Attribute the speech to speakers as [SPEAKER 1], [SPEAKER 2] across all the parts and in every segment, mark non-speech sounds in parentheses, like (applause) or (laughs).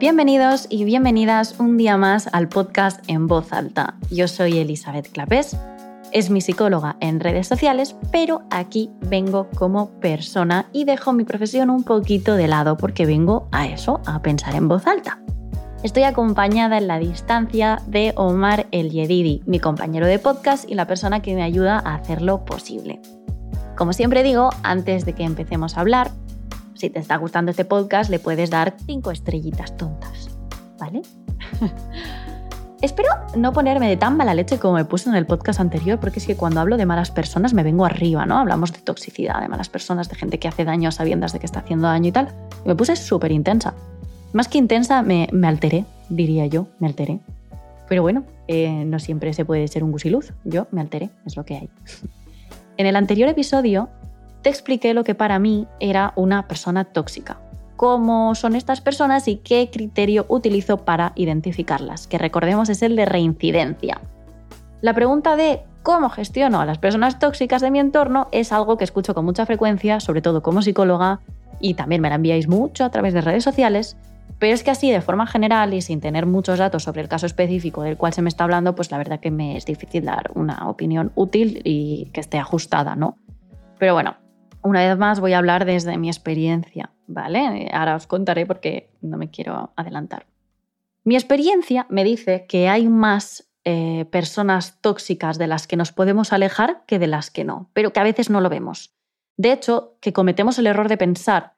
[SPEAKER 1] Bienvenidos y bienvenidas un día más al podcast En Voz Alta. Yo soy Elizabeth Clapés, es mi psicóloga en redes sociales, pero aquí vengo como persona y dejo mi profesión un poquito de lado porque vengo a eso, a pensar en voz alta. Estoy acompañada en la distancia de Omar El Yedidi, mi compañero de podcast y la persona que me ayuda a hacerlo posible. Como siempre digo, antes de que empecemos a hablar, si te está gustando este podcast, le puedes dar cinco estrellitas tontas, ¿vale? (laughs) Espero no ponerme de tan mala leche como me puse en el podcast anterior, porque es que cuando hablo de malas personas me vengo arriba, ¿no? Hablamos de toxicidad, de malas personas, de gente que hace daño a sabiendas de que está haciendo daño y tal. Y me puse súper intensa. Más que intensa, me, alteré, diría yo, me alteré. Pero bueno, eh, no siempre se puede ser un gusiluz. Yo me alteré, es lo que hay. (laughs) En el anterior episodio te expliqué lo que para mí era una persona tóxica, cómo son estas personas y qué criterio utilizo para identificarlas, que recordemos es el de reincidencia. La pregunta de cómo gestiono a las personas tóxicas de mi entorno es algo que escucho con mucha frecuencia, sobre todo como psicóloga, y también me la enviáis mucho a través de redes sociales, pero es que así, de forma general y sin tener muchos datos sobre el caso específico del cual se me está hablando, pues la verdad que me es difícil dar una opinión útil y que esté ajustada, ¿no? Pero bueno, una vez más voy a hablar desde mi experiencia, ¿vale? Ahora os contaré porque no me quiero adelantar. Mi experiencia me dice que hay más eh, personas tóxicas de las que nos podemos alejar que de las que no, pero que a veces no lo vemos. De hecho, que cometemos el error de pensar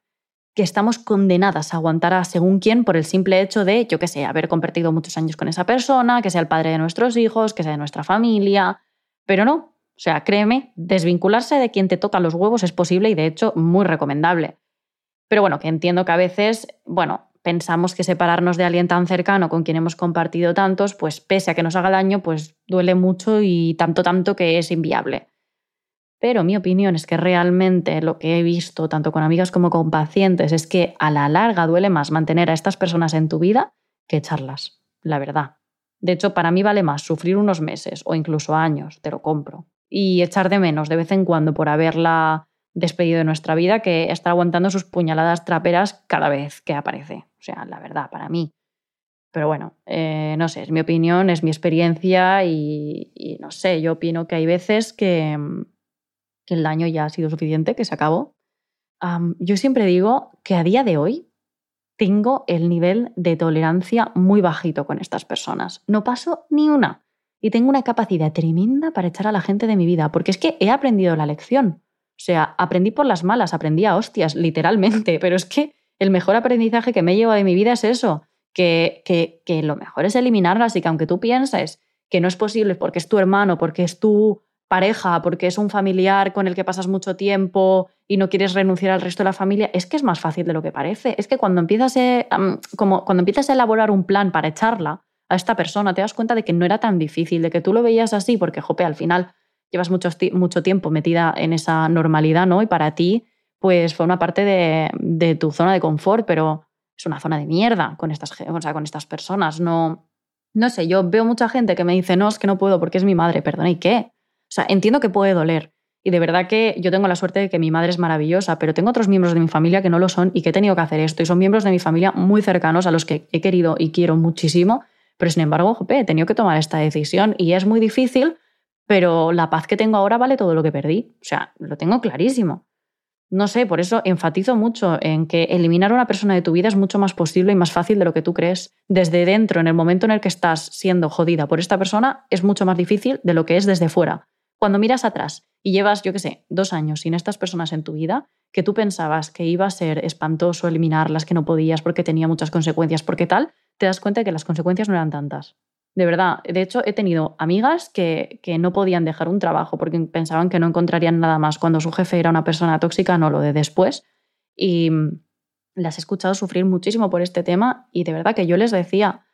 [SPEAKER 1] que estamos condenadas a aguantar a según quién por el simple hecho de, yo qué sé, haber compartido muchos años con esa persona, que sea el padre de nuestros hijos, que sea de nuestra familia, pero no, o sea, créeme, desvincularse de quien te toca los huevos es posible y de hecho muy recomendable. Pero bueno, que entiendo que a veces, bueno, pensamos que separarnos de alguien tan cercano con quien hemos compartido tantos, pues pese a que nos haga daño, pues duele mucho y tanto, tanto que es inviable. Pero mi opinión es que realmente lo que he visto, tanto con amigas como con pacientes, es que a la larga duele más mantener a estas personas en tu vida que echarlas, la verdad. De hecho, para mí vale más sufrir unos meses o incluso años, te lo compro, y echar de menos de vez en cuando por haberla despedido de nuestra vida que estar aguantando sus puñaladas traperas cada vez que aparece. O sea, la verdad, para mí. Pero bueno, eh, no sé, es mi opinión, es mi experiencia y, no sé, yo opino que hay veces que, el daño ya ha sido suficiente, que se acabó. yo siempre digo que a día de hoy tengo el nivel de tolerancia muy bajito con estas personas. No paso ni una y tengo una capacidad tremenda para echar a la gente de mi vida, porque es que he aprendido la lección. O sea, aprendí por las malas, aprendí a hostias, literalmente, (laughs) pero es que el mejor aprendizaje que me lleva de mi vida es eso, que, que, que lo mejor es eliminarlas y que aunque tú pienses que no es posible porque es tu hermano, porque es tu pareja, porque es un familiar con el que pasas mucho tiempo y no quieres renunciar al resto de la familia, es que es más fácil de lo que parece. Es que cuando empiezas como cuando empiezas a elaborar un plan para echarla, a esta persona, te das cuenta de que no era tan difícil, de que tú lo veías así, porque, jope, al final llevas mucho, mucho tiempo metida en esa normalidad, ¿no? Y para ti, pues fue una parte de, tu zona de confort, pero es una zona de mierda con estas, con estas personas. No, no sé, yo veo mucha gente que me dice, no, es que no puedo porque es mi madre, perdona, ¿y qué? O sea, entiendo que puede doler. Y de verdad que yo tengo la suerte de que mi madre es maravillosa, pero tengo otros miembros de mi familia que no lo son y que he tenido que hacer esto. Y son miembros de mi familia muy cercanos a los que he querido y quiero muchísimo pero sin embargo, jope, he tenido que tomar esta decisión y es muy difícil, pero la paz que tengo ahora vale todo lo que perdí. O sea, lo tengo clarísimo. No sé, por eso enfatizo mucho en que eliminar a una persona de tu vida es mucho más posible y más fácil de lo que tú crees. Desde dentro, en el momento en el que estás siendo jodida por esta persona, es mucho más difícil de lo que es desde fuera. Cuando miras atrás y llevas, yo qué sé, dos años sin estas personas en tu vida, que tú pensabas que iba a ser espantoso eliminarlas, que no podías porque tenía muchas consecuencias, porque tal, te das cuenta de que las consecuencias no eran tantas. De verdad, de hecho he tenido amigas que, que, no podían dejar un trabajo porque pensaban que no encontrarían nada más cuando su jefe era una persona tóxica, no lo de después. Y las he escuchado sufrir muchísimo por este tema y de verdad que yo les decía,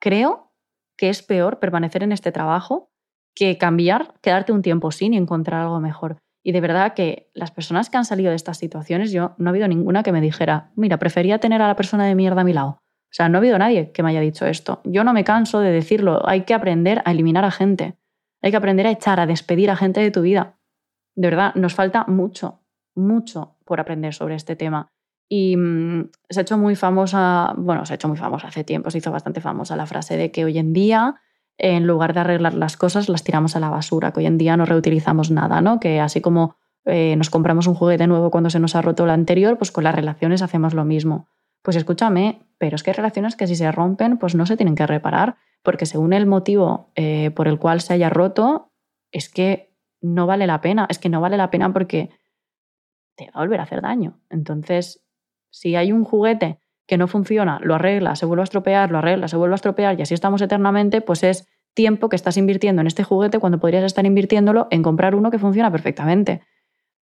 [SPEAKER 1] creo que es peor permanecer en este trabajo que cambiar, quedarte un tiempo sin y encontrar algo mejor. Y de verdad que las personas que han salido de estas situaciones, yo no ha habido ninguna que me dijera, mira, prefería tener a la persona de mierda a mi lado. O sea, no ha habido nadie que me haya dicho esto. Yo no me canso de decirlo. Hay que aprender a eliminar a gente. Hay que aprender a echar, a despedir a gente de tu vida. De verdad, nos falta mucho, mucho por aprender sobre este tema. Y mm, se ha hecho muy famosa, bueno, se ha hecho muy famosa hace tiempo, se hizo bastante famosa la frase de que hoy en día, en lugar de arreglar las cosas, las tiramos a la basura, que hoy en día no reutilizamos nada, ¿no? Que así como eh, nos compramos un juguete nuevo cuando se nos ha roto el anterior, pues con las relaciones hacemos lo mismo. Pues escúchame, pero es que hay relaciones que si se rompen, pues no se tienen que reparar, porque según el motivo eh, por el cual se haya roto, es que no vale la pena, es que no vale la pena porque te va a volver a hacer daño. Entonces, si hay un juguete que no funciona, lo arregla, se vuelve a estropear, lo arregla, se vuelve a estropear y así estamos eternamente, pues es tiempo que estás invirtiendo en este juguete cuando podrías estar invirtiéndolo en comprar uno que funciona perfectamente.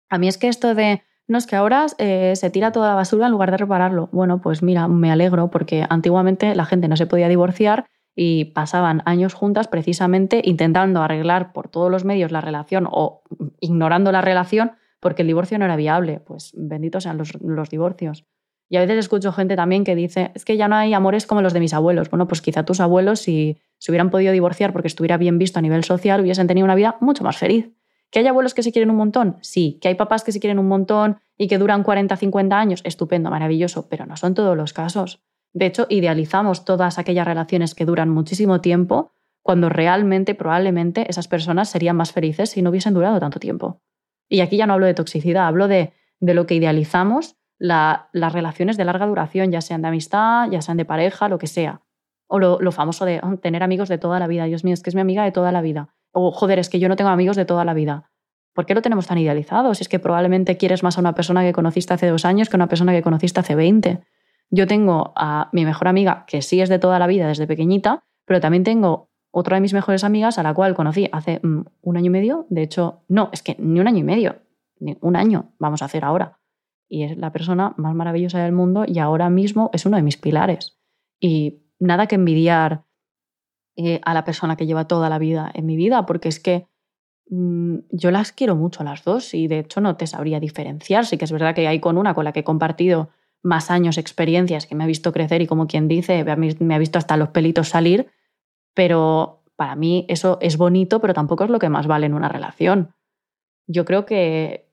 [SPEAKER 1] A mí es que esto de, no, es que ahora eh, se tira toda la basura en lugar de repararlo. Bueno, pues mira, me alegro porque antiguamente la gente no se podía divorciar y pasaban años juntas precisamente intentando arreglar por todos los medios la relación o ignorando la relación porque el divorcio no era viable. Pues benditos sean los, los divorcios. Y a veces escucho gente también que dice, es que ya no hay amores como los de mis abuelos. Bueno, pues quizá tus abuelos, si se hubieran podido divorciar porque estuviera bien visto a nivel social, hubiesen tenido una vida mucho más feliz. ¿Que hay abuelos que se quieren un montón? Sí. ¿Que hay papás que se quieren un montón y que duran 40, 50 años? Estupendo, maravilloso, pero no son todos los casos. De hecho, idealizamos todas aquellas relaciones que duran muchísimo tiempo cuando realmente, probablemente, esas personas serían más felices si no hubiesen durado tanto tiempo. Y aquí ya no hablo de toxicidad, hablo de, de lo que idealizamos las relaciones de larga duración, ya sean de amistad, ya sean de pareja, lo que sea. O lo, famoso de oh, tener amigos de toda la vida. Dios mío, es que es mi amiga de toda la vida. O joder, es que yo no tengo amigos de toda la vida. ¿Por qué lo tenemos tan idealizado? Si es que probablemente quieres más a una persona que conociste hace dos años que a una persona que conociste hace 20. Yo tengo a mi mejor amiga, que sí es de toda la vida, desde pequeñita, pero también tengo otra de mis mejores amigas a la cual conocí hace mm, un año y medio. De hecho, no, es que ni un año y medio, ni un año vamos a hacer ahora y es la persona más maravillosa del mundo y ahora mismo es uno de mis pilares. Y nada que envidiar eh, a la persona que lleva toda la vida en mi vida, porque es que mm, yo las quiero mucho las dos y de hecho no te sabría diferenciar. Sí que es verdad que hay con una con la que he compartido más años, experiencias, que me ha visto crecer y como quien dice, me ha visto hasta los pelitos salir, pero para mí eso es bonito, pero tampoco es lo que más vale en una relación yo creo que,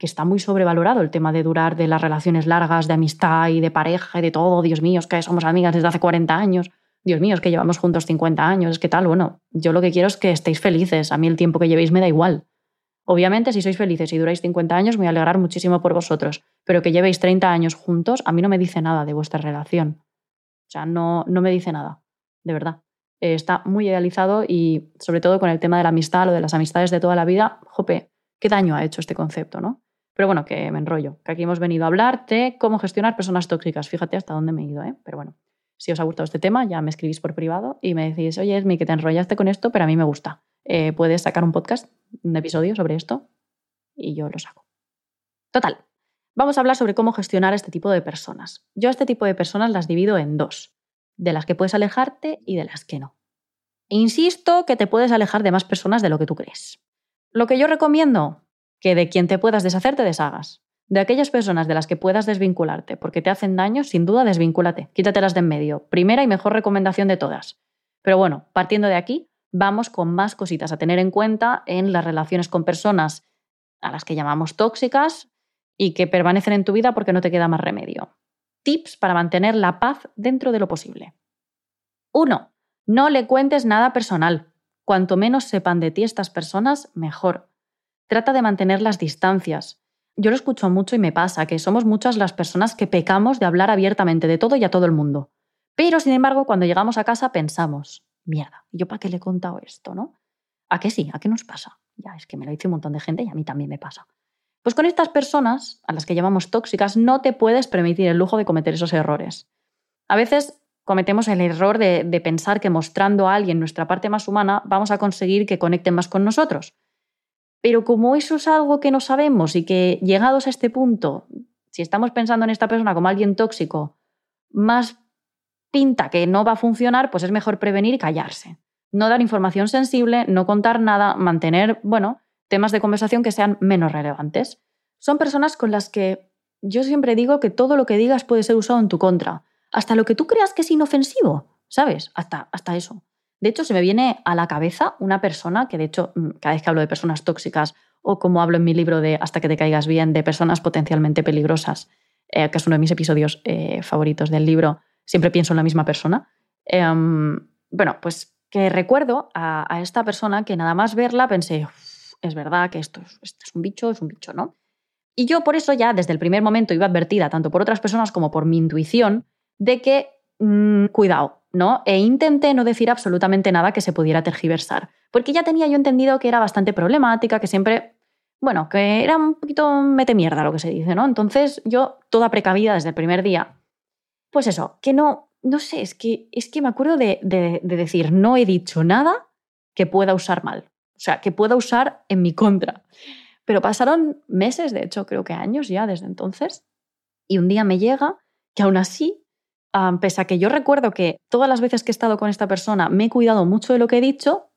[SPEAKER 1] está muy sobrevalorado el tema de durar de las relaciones largas, de amistad y de pareja y de todo. Dios mío, es que somos amigas desde hace 40 años. Dios mío, es que llevamos juntos 50 años. Es que tal, bueno, yo lo que quiero es que estéis felices. A mí el tiempo que llevéis me da igual. Obviamente, si sois felices y duráis 50 años, me voy a alegrar muchísimo por vosotros. Pero que llevéis 30 años juntos, a mí no me dice nada de vuestra relación. O sea, no, no me dice nada, de verdad. Eh, está muy idealizado y sobre todo con el tema de la amistad, lo de las amistades de toda la vida, jope, qué daño ha hecho este concepto, ¿no? Pero bueno, que me enrollo, que aquí hemos venido a hablar de cómo gestionar personas tóxicas. Fíjate hasta dónde me he ido, ¿eh? Pero bueno, si os ha gustado este tema, ya me escribís por privado y me decís, oye, Esmi, que te enrollaste con esto, pero a mí me gusta. Eh, ¿Puedes sacar un podcast, un episodio sobre esto? Y yo lo saco. Total, vamos a hablar sobre cómo gestionar este tipo de personas. Yo a este tipo de personas las divido en dos, de las que puedes alejarte y de las que no. Insisto que te puedes alejar de más personas de lo que tú crees. Lo que yo recomiendo, que de quien te puedas deshacer te deshagas. De aquellas personas de las que puedas desvincularte porque te hacen daño, sin duda desvincúlate, quítatelas de en medio. Primera y mejor recomendación de todas. Pero bueno, partiendo de aquí, vamos con más cositas a tener en cuenta en las relaciones con personas a las que llamamos tóxicas y que permanecen en tu vida porque no te queda más remedio. Tips para mantener la paz dentro de lo posible. 1. No le cuentes nada personal. Cuanto menos sepan de ti estas personas, mejor. Trata de mantener las distancias. Yo lo escucho mucho y me pasa que somos muchas las personas que pecamos de hablar abiertamente de todo y a todo el mundo. Pero, sin embargo, cuando llegamos a casa pensamos, mierda, ¿yo para qué le he contado esto, no? ¿A qué sí? ¿A qué nos pasa? Ya, es que me lo dice un montón de gente y a mí también me pasa. Pues con estas personas, a las que llamamos tóxicas, no te puedes permitir el lujo de cometer esos errores. A veces cometemos el error de, pensar que mostrando a alguien nuestra parte más humana vamos a conseguir que conecten más con nosotros. Pero como eso es algo que no sabemos y que llegados a este punto, si estamos pensando en esta persona como alguien tóxico, más pinta que no va a funcionar, pues es mejor prevenir y callarse. No dar información sensible, no contar nada, mantener, bueno, temas de conversación que sean menos relevantes. Son personas con las que yo siempre digo que todo lo que digas puede ser usado en tu contra hasta lo que tú creas que es inofensivo, ¿sabes? Hasta, hasta eso. De hecho, se me viene a la cabeza una persona que, de hecho, mm, cada vez que hablo de personas tóxicas o como hablo en mi libro de Hasta que te caigas bien, de personas potencialmente peligrosas, eh, que es uno de mis episodios eh, favoritos del libro, siempre pienso en la misma persona. Em, bueno, pues que recuerdo a, esta persona que nada más verla pensé, es verdad que esto, es un bicho, es un bicho, ¿no? Y yo por eso ya desde el primer momento iba advertida, tanto por otras personas como por mi intuición, de que, mm, cuidado, ¿no? E intenté no decir absolutamente nada que se pudiera tergiversar, porque ya tenía yo entendido que era bastante problemática, que siempre, bueno, que era un poquito mete mierda lo que se dice, ¿no? Entonces yo, toda precavida desde el primer día, pues eso, que no, no sé, es que, es que me acuerdo de, de decir, no he dicho nada que pueda usar mal, o sea, que pueda usar en mi contra. Pero pasaron meses, de hecho creo que años ya desde entonces, y un día me llega que aún así, pese a que yo recuerdo que todas las veces que he estado con esta persona me he cuidado mucho de lo que he dicho,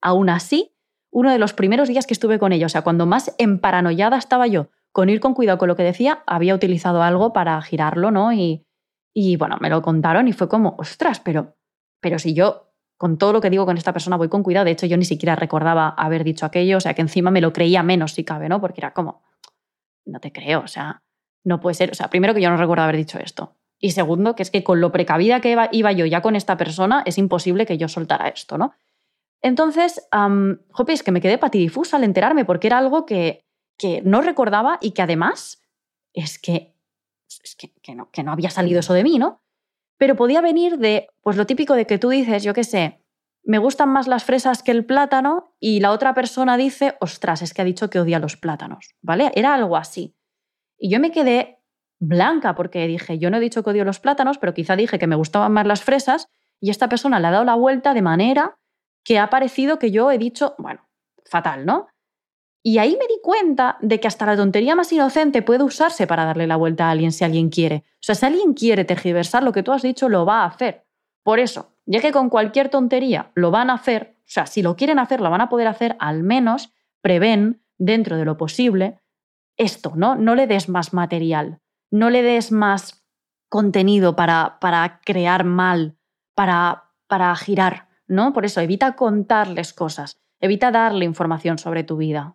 [SPEAKER 1] aún así, uno de los primeros días que estuve con ella, o sea, cuando más emparanoiada estaba yo con ir con cuidado con lo que decía, había utilizado algo para girarlo, ¿no? Y, y bueno, me lo contaron y fue como, ostras, pero, pero si yo con todo lo que digo con esta persona voy con cuidado. De hecho, yo ni siquiera recordaba haber dicho aquello, o sea, que encima me lo creía menos si cabe, ¿no? Porque era como, no te creo, o sea, no puede ser. O sea, primero que yo no recuerdo haber dicho esto. Y segundo, que es que con lo precavida que iba, yo ya con esta persona, es imposible que yo soltara esto, ¿no? Entonces, um, es que me quedé patidifusa al enterarme porque era algo que, que no recordaba y que además es que, es que, que, no, que no había salido eso de mí, ¿no? pero podía venir de, pues lo típico de que tú dices, yo qué sé, me gustan más las fresas que el plátano y la otra persona dice, ostras, es que ha dicho que odia los plátanos, ¿vale? Era algo así. Y yo me quedé blanca porque dije, yo no he dicho que odio los plátanos, pero quizá dije que me gustaban más las fresas y esta persona le ha dado la vuelta de manera que ha parecido que yo he dicho, bueno, fatal, ¿no? Y ahí me di cuenta de que hasta la tontería más inocente puede usarse para darle la vuelta a alguien si alguien quiere. O sea, si alguien quiere tergiversar lo que tú has dicho, lo va a hacer. Por eso, ya que con cualquier tontería lo van a hacer, o sea, si lo quieren hacer, lo van a poder hacer, al menos prevén, dentro de lo posible, esto, ¿no? No le des más material, no le des más contenido para, para crear mal, para, para girar, ¿no? Por eso, evita contarles cosas, evita darle información sobre tu vida.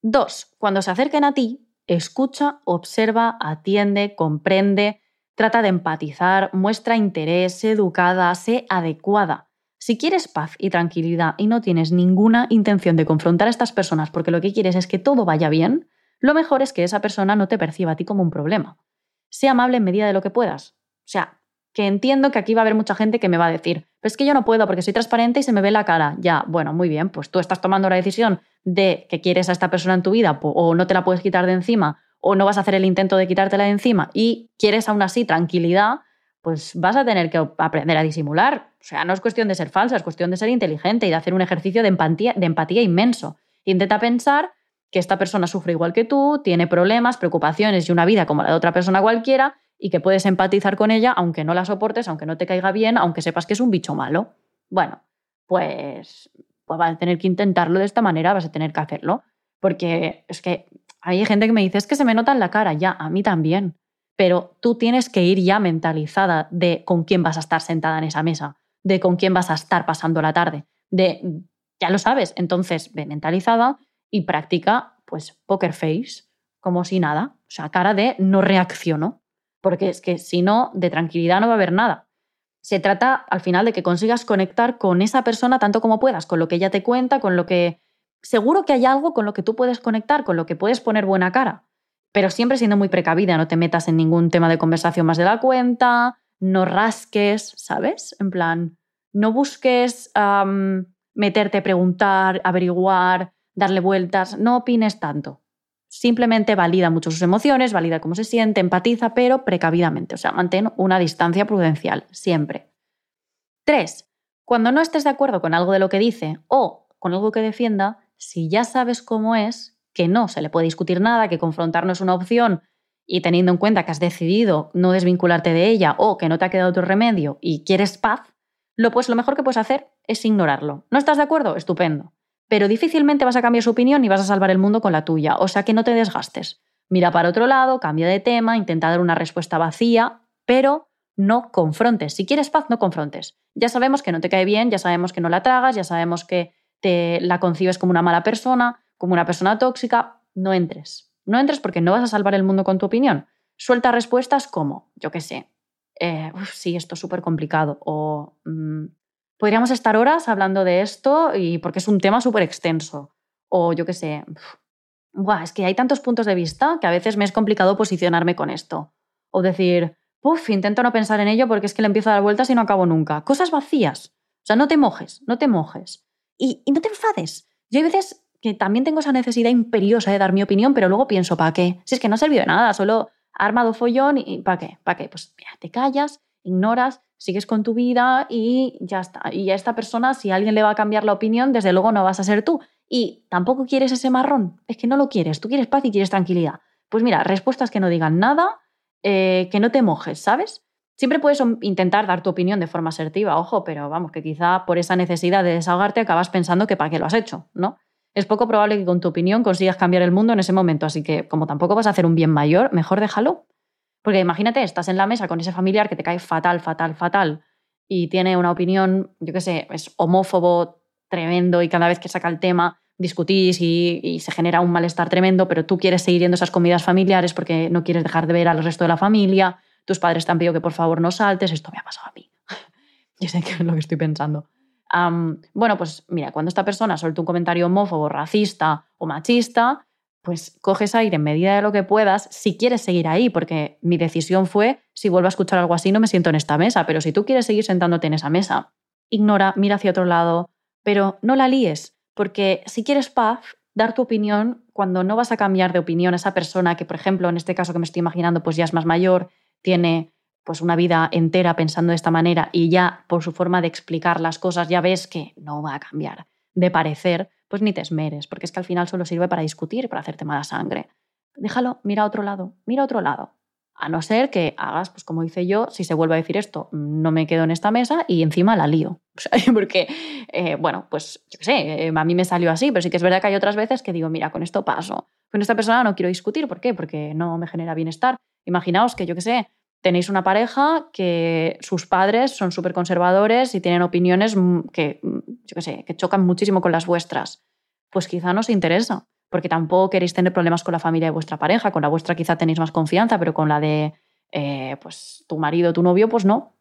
[SPEAKER 1] Dos, cuando se acerquen a ti, escucha, observa, atiende, comprende, trata de empatizar, muestra interés, sé educada, sé adecuada. Si quieres paz y tranquilidad y no tienes ninguna intención de confrontar a estas personas porque lo que quieres es que todo vaya bien, lo mejor es que esa persona no te perciba a ti como un problema. Sé amable en medida de lo que puedas. O sea, que entiendo que aquí va a haber mucha gente que me va a decir, pero es que yo no puedo porque soy transparente y se me ve la cara. Ya, bueno, muy bien, pues tú estás tomando la decisión de que quieres a esta persona en tu vida o no te la puedes quitar de encima o no vas a hacer el intento de quitártela de encima y quieres aún así tranquilidad, pues vas a tener que aprender a disimular. O sea, no es cuestión de ser falsa, es cuestión de ser inteligente y de hacer un ejercicio de empatía, de empatía inmenso. Intenta pensar que esta persona sufre igual que tú, tiene problemas, preocupaciones y una vida como la de otra persona cualquiera y que puedes empatizar con ella aunque no la soportes, aunque no te caiga bien, aunque sepas que es un bicho malo. Bueno, pues, pues vas a tener que intentarlo de esta manera, vas a tener que hacerlo. Porque es que hay gente que me dice, es que se me nota en la cara, ya, a mí también. Pero tú tienes que ir ya mentalizada de con quién vas a estar sentada en esa mesa, de con quién vas a estar pasando la tarde, de, ya lo sabes, entonces ve mentalizada y practica, pues, poker face, como si nada, o sea, cara de no reacciono porque es que si no, de tranquilidad no va a haber nada. Se trata al final de que consigas conectar con esa persona tanto como puedas, con lo que ella te cuenta, con lo que... Seguro que hay algo con lo que tú puedes conectar, con lo que puedes poner buena cara, pero siempre siendo muy precavida, no te metas en ningún tema de conversación más de la cuenta, no rasques, ¿sabes? En plan, no busques meterte, preguntar, averiguar, darle vueltas, no opines tanto simplemente valida mucho sus emociones, valida cómo se siente, empatiza, pero precavidamente, o sea, mantén una distancia prudencial, siempre. Tres, cuando no estés de acuerdo con algo de lo que dice o con algo que defienda, si ya sabes cómo es, que no se le puede discutir nada, que confrontar no es una opción y teniendo en cuenta que has decidido no desvincularte de ella o que no te ha quedado otro remedio y quieres paz, lo, pues, lo mejor que puedes hacer es ignorarlo. ¿No estás de acuerdo? Estupendo pero difícilmente vas a cambiar su opinión y vas a salvar el mundo con la tuya, o sea que no te desgastes. Mira para otro lado, cambia de tema, intenta dar una respuesta vacía, pero no confrontes. Si quieres paz, no confrontes. Ya sabemos que no te cae bien, ya sabemos que no la tragas, ya sabemos que te la concibes como una mala persona, como una persona tóxica. No entres. No entres porque no vas a salvar el mundo con tu opinión. suelta respuestas como, yo qué sé, eh, sí, esto es súper complicado, o mm, podríamos estar horas hablando de esto y porque es un tema súper extenso, o yo qué sé, es que hay tantos puntos de vista que a veces me es complicado posicionarme con esto, o decir, uff, intento no pensar en ello porque es que le empiezo a dar vueltas y no acabo nunca. Cosas vacías. O sea, no te mojes, no te mojes. Y, y no te enfades. Yo hay veces que también tengo esa necesidad imperiosa de dar mi opinión, pero luego pienso, ¿para qué? Si es que no ha servido de nada, solo ha armado follón y ¿para qué? ¿Para qué? Pues mira, te callas, ignoras, sigues con tu vida y ya está. Y a esta persona, si alguien le va a cambiar la opinión, desde luego no vas a ser tú. Y tampoco quieres ese marrón, es que no lo quieres, tú quieres paz y quieres tranquilidad. Pues mira, respuestas que no digan nada, eh, que no te mojes, ¿sabes? Siempre puedes intentar dar tu opinión de forma asertiva, ojo, pero vamos, que quizá por esa necesidad de desahogarte acabas pensando que para qué lo has hecho, ¿no? Es poco probable que con tu opinión consigas cambiar el mundo en ese momento, así que como tampoco vas a hacer un bien mayor, mejor déjalo. Porque imagínate, estás en la mesa con ese familiar que te cae fatal, fatal, fatal y tiene una opinión, yo qué sé, es homófobo tremendo y cada vez que saca el tema discutís y, se genera un malestar tremendo, pero tú quieres seguir yendo esas comidas familiares porque no quieres dejar de ver al resto de la familia, tus padres te han pedido que por favor no saltes, esto me ha pasado a mí. (laughs) Yo sé que es lo que estoy pensando bueno, pues mira, cuando esta persona suelta un comentario homófobo, racista o machista, pues coges aire en medida de lo que puedas si quieres seguir ahí, porque mi decisión fue, si vuelvo a escuchar algo así, no me siento en esta mesa, pero si tú quieres seguir sentándote en esa mesa, ignora, mira hacia otro lado, pero no la líes, porque si quieres paz, dar tu opinión cuando no vas a cambiar de opinión a esa persona que, por ejemplo, en este caso que me estoy imaginando, pues ya es más mayor, tiene pues una vida entera pensando de esta manera y ya por su forma de explicar las cosas ya ves que no va a cambiar de parecer, pues ni te esmeres, porque es que al final solo sirve para discutir, para hacerte mala sangre. Déjalo, mira a otro lado, mira a otro lado. A no ser que hagas, pues como hice yo, si se vuelve a decir esto, no me quedo en esta mesa y encima la lío. (laughs) porque, eh, bueno, pues yo qué sé, eh, a mí me salió así, pero sí que es verdad que hay otras veces que digo, mira, con esto paso. Con esta persona no quiero discutir, ¿por qué? Porque no me genera bienestar. Imaginaos que, yo qué sé, tenéis una pareja que sus padres son súper conservadores y tienen opiniones que, yo sé, que chocan muchísimo con las vuestras. Pues quizá no os interesa, porque tampoco queréis tener problemas con la familia de vuestra pareja, con la vuestra quizá tenéis más confianza, pero con la de eh, pues, tu marido, tu novio, pues no.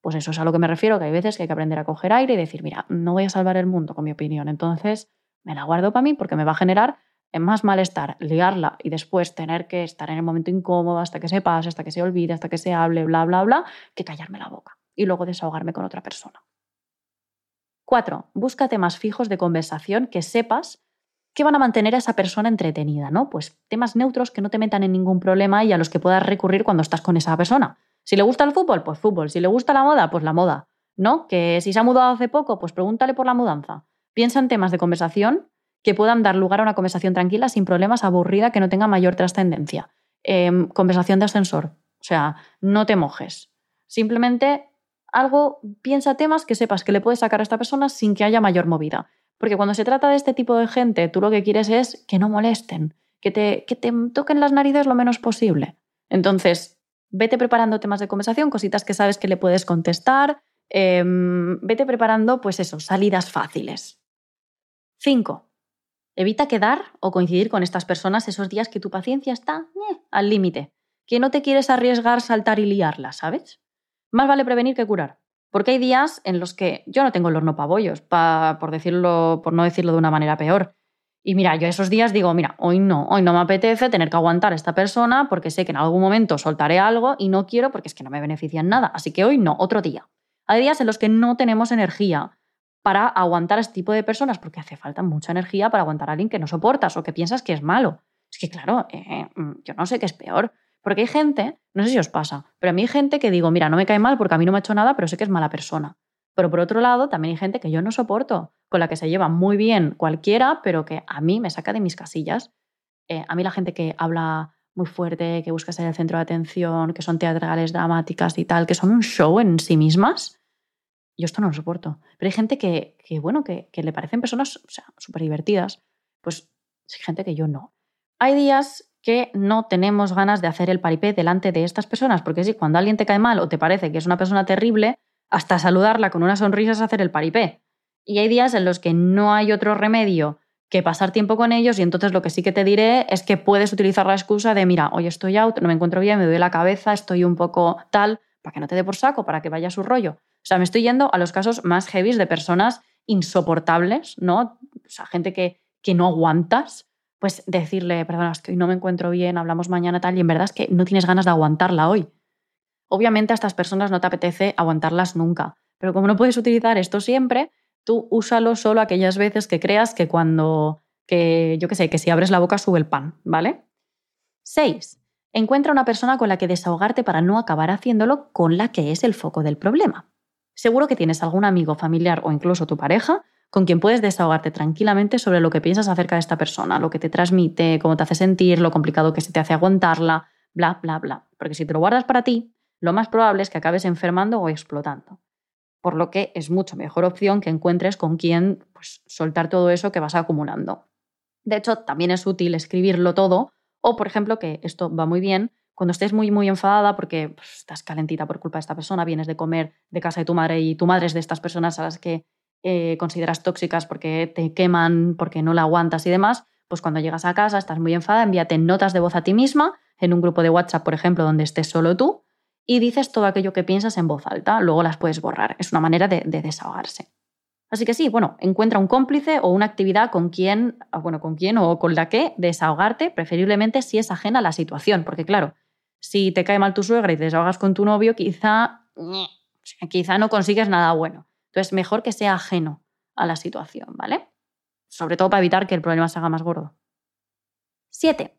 [SPEAKER 1] Pues eso es a lo que me refiero, que hay veces que hay que aprender a coger aire y decir, mira, no voy a salvar el mundo con mi opinión, entonces me la guardo para mí porque me va a generar es más malestar liarla y después tener que estar en el momento incómodo hasta que se pase, hasta que se olvide, hasta que se hable, bla, bla, bla, que callarme la boca y luego desahogarme con otra persona. 4. Busca temas fijos de conversación que sepas que van a mantener a esa persona entretenida, ¿no? Pues temas neutros que no te metan en ningún problema y a los que puedas recurrir cuando estás con esa persona. Si le gusta el fútbol, pues fútbol. Si le gusta la moda, pues la moda. ¿No? Que si se ha mudado hace poco, pues pregúntale por la mudanza. Piensa en temas de conversación que puedan dar lugar a una conversación tranquila, sin problemas, aburrida, que no tenga mayor trascendencia. Em, conversación de ascensor. O sea, no te mojes. Simplemente algo, piensa temas que sepas que le puedes sacar a esta persona sin que haya mayor movida. Porque cuando se trata de este tipo de gente, tú lo que quieres es que no molesten, que te, que te toquen las narices lo menos posible. Entonces, vete preparando temas de conversación, cositas que sabes que le puedes contestar. Em, vete preparando, pues eso, salidas fáciles. 5. Evita quedar o coincidir con estas personas esos días que tu paciencia está eh, al límite, que no te quieres arriesgar, saltar y liarla, ¿sabes? Más vale prevenir que curar. Porque hay días en los que yo no tengo el horno pabollos, por, decirlo, por no decirlo de una manera peor. Y mira, yo esos días digo, mira, hoy no, hoy no me apetece tener que aguantar a esta persona porque sé que en algún momento soltaré algo y no quiero porque es que no me beneficia en nada. Así que hoy no, otro día. Hay días en los que no tenemos energía, para aguantar a este tipo de personas, porque hace falta mucha energía para aguantar a alguien que no soportas o que piensas que es malo. Es que, claro, eh, mm, yo no sé qué es peor. Porque hay gente, no sé si os pasa, pero a mí hay gente que digo, mira, no me cae mal porque a mí no me ha hecho nada, pero sé que es mala persona. Pero por otro lado, también hay gente que yo no soporto, con la que se lleva muy bien cualquiera, pero que a mí me saca de mis casillas. Eh, a mí la gente que habla muy fuerte, que busca ser el centro de atención, que son teatrales, dramáticas y tal, que son un show en sí mismas, yo esto no lo soporto. Pero hay gente que, bueno, que, le parecen personas o súper divertidas. Pues hay gente que yo no. Hay días que no tenemos ganas de hacer el paripé delante de estas personas, porque sí, cuando alguien te cae mal o te parece que es una persona terrible, hasta saludarla con una sonrisa es hacer el paripé. Y hay días en los que no hay otro remedio que pasar tiempo con ellos y entonces lo que sí que te diré es que puedes utilizar la excusa de, mira, hoy estoy out, no me encuentro bien, me duele la cabeza, estoy un poco tal, para que no te dé por saco, para que vaya a su rollo. O sea, me estoy yendo a los casos más heavy de personas insoportables, ¿no? O sea, gente que, que no aguantas, pues decirle, perdona, es que hoy no me encuentro bien, hablamos mañana tal, y en verdad es que no tienes ganas de aguantarla hoy. Obviamente a estas personas no te apetece aguantarlas nunca, pero como no puedes utilizar esto siempre, tú úsalo solo aquellas veces que creas que cuando, que yo qué sé, que si abres la boca sube el pan, ¿vale? 6. Encuentra una persona con la que desahogarte para no acabar haciéndolo con la que es el foco del problema. Seguro que tienes algún amigo, familiar o incluso tu pareja con quien puedes desahogarte tranquilamente sobre lo que piensas acerca de esta persona, lo que te transmite, cómo te hace sentir, lo complicado que se te hace aguantarla, bla, bla, bla. Porque si te lo guardas para ti, lo más probable es que acabes enfermando o explotando. Por lo que es mucho mejor opción que encuentres con quien pues, soltar todo eso que vas acumulando. De hecho, también es útil escribirlo todo o, por ejemplo, que esto va muy bien, cuando estés muy, muy enfadada porque pues, estás calentita por culpa de esta persona, vienes de comer de casa de tu madre y tu madre es de estas personas a las que eh, consideras tóxicas porque te queman, porque no la aguantas y demás, pues cuando llegas a casa, estás muy enfadada, envíate notas de voz a ti misma en un grupo de WhatsApp, por ejemplo, donde estés solo tú, y dices todo aquello que piensas en voz alta, luego las puedes borrar. Es una manera de, de desahogarse. Así que sí, bueno, encuentra un cómplice o una actividad con quien, ah, bueno, con quien o con la que desahogarte, preferiblemente si es ajena a la situación, porque claro, si te cae mal tu suegra y te desahogas con tu novio, quizá, (sniffs) quizá no consigues nada bueno. Entonces, mejor que sea ajeno a la situación, ¿vale? Sobre todo para evitar que el problema se haga más gordo. 7.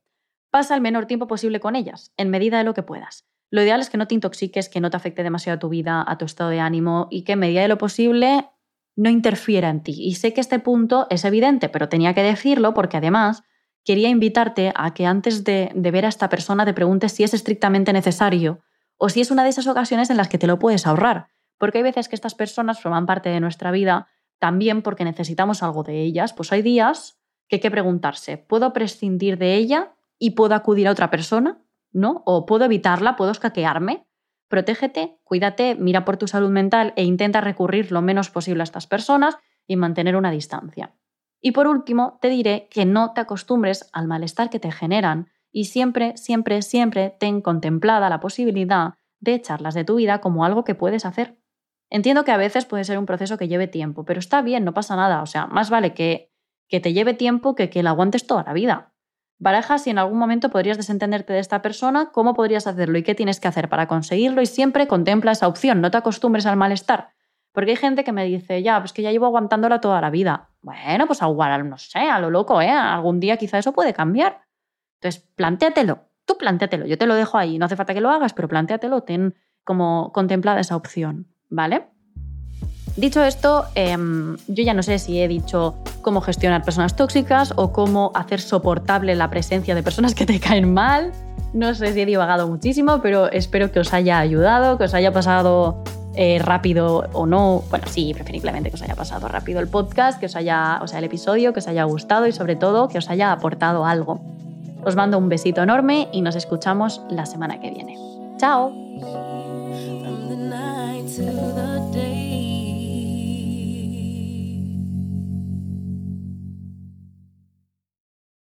[SPEAKER 1] Pasa el menor tiempo posible con ellas, en medida de lo que puedas. Lo ideal es que no te intoxiques, que no te afecte demasiado a tu vida, a tu estado de ánimo y que en medida de lo posible no interfiera en ti. Y sé que este punto es evidente, pero tenía que decirlo porque además quería invitarte a que antes de, de ver a esta persona te preguntes si es estrictamente necesario o si es una de esas ocasiones en las que te lo puedes ahorrar porque hay veces que estas personas forman parte de nuestra vida también porque necesitamos algo de ellas. Pues hay días que hay que preguntarse, ¿puedo prescindir de ella y puedo acudir a otra persona? ¿No? ¿O puedo evitarla? ¿Puedo escaquearme? Protégete, cuídate, mira por tu salud mental e intenta recurrir lo menos posible a estas personas y mantener una distancia. Y por último, te diré que no te acostumbres al malestar que te generan y siempre, siempre, siempre ten contemplada la posibilidad de echarlas de tu vida como algo que puedes hacer. Entiendo que a veces puede ser un proceso que lleve tiempo, pero está bien, no pasa nada. O sea, más vale que, que te lleve tiempo que que la aguantes toda la vida. Baraja si en algún momento podrías desentenderte de esta persona, cómo podrías hacerlo y qué tienes que hacer para conseguirlo y siempre contempla esa opción, no te acostumbres al malestar. Porque hay gente que me dice, ya, pues que ya llevo aguantándola toda la vida. Bueno, pues aguantar, no sé, a lo loco, ¿eh? Algún día quizá eso puede cambiar. Entonces, plantéatelo, tú plantéatelo, yo te lo dejo ahí, no hace falta que lo hagas, pero plantéatelo, ten como contemplada esa opción. ¿Vale? Dicho esto, em, yo ya no sé si he dicho cómo gestionar personas tóxicas o cómo hacer soportable la presencia de personas que te caen mal. No sé si he divagado muchísimo, pero espero que os haya ayudado, que os haya pasado eh, rápido o no. Bueno, sí, preferiblemente que os haya pasado rápido el podcast, que os haya, o sea, el episodio, que os haya gustado y sobre todo que os haya aportado algo. Os mando un besito enorme y nos escuchamos la semana que viene. ¡Chao! To the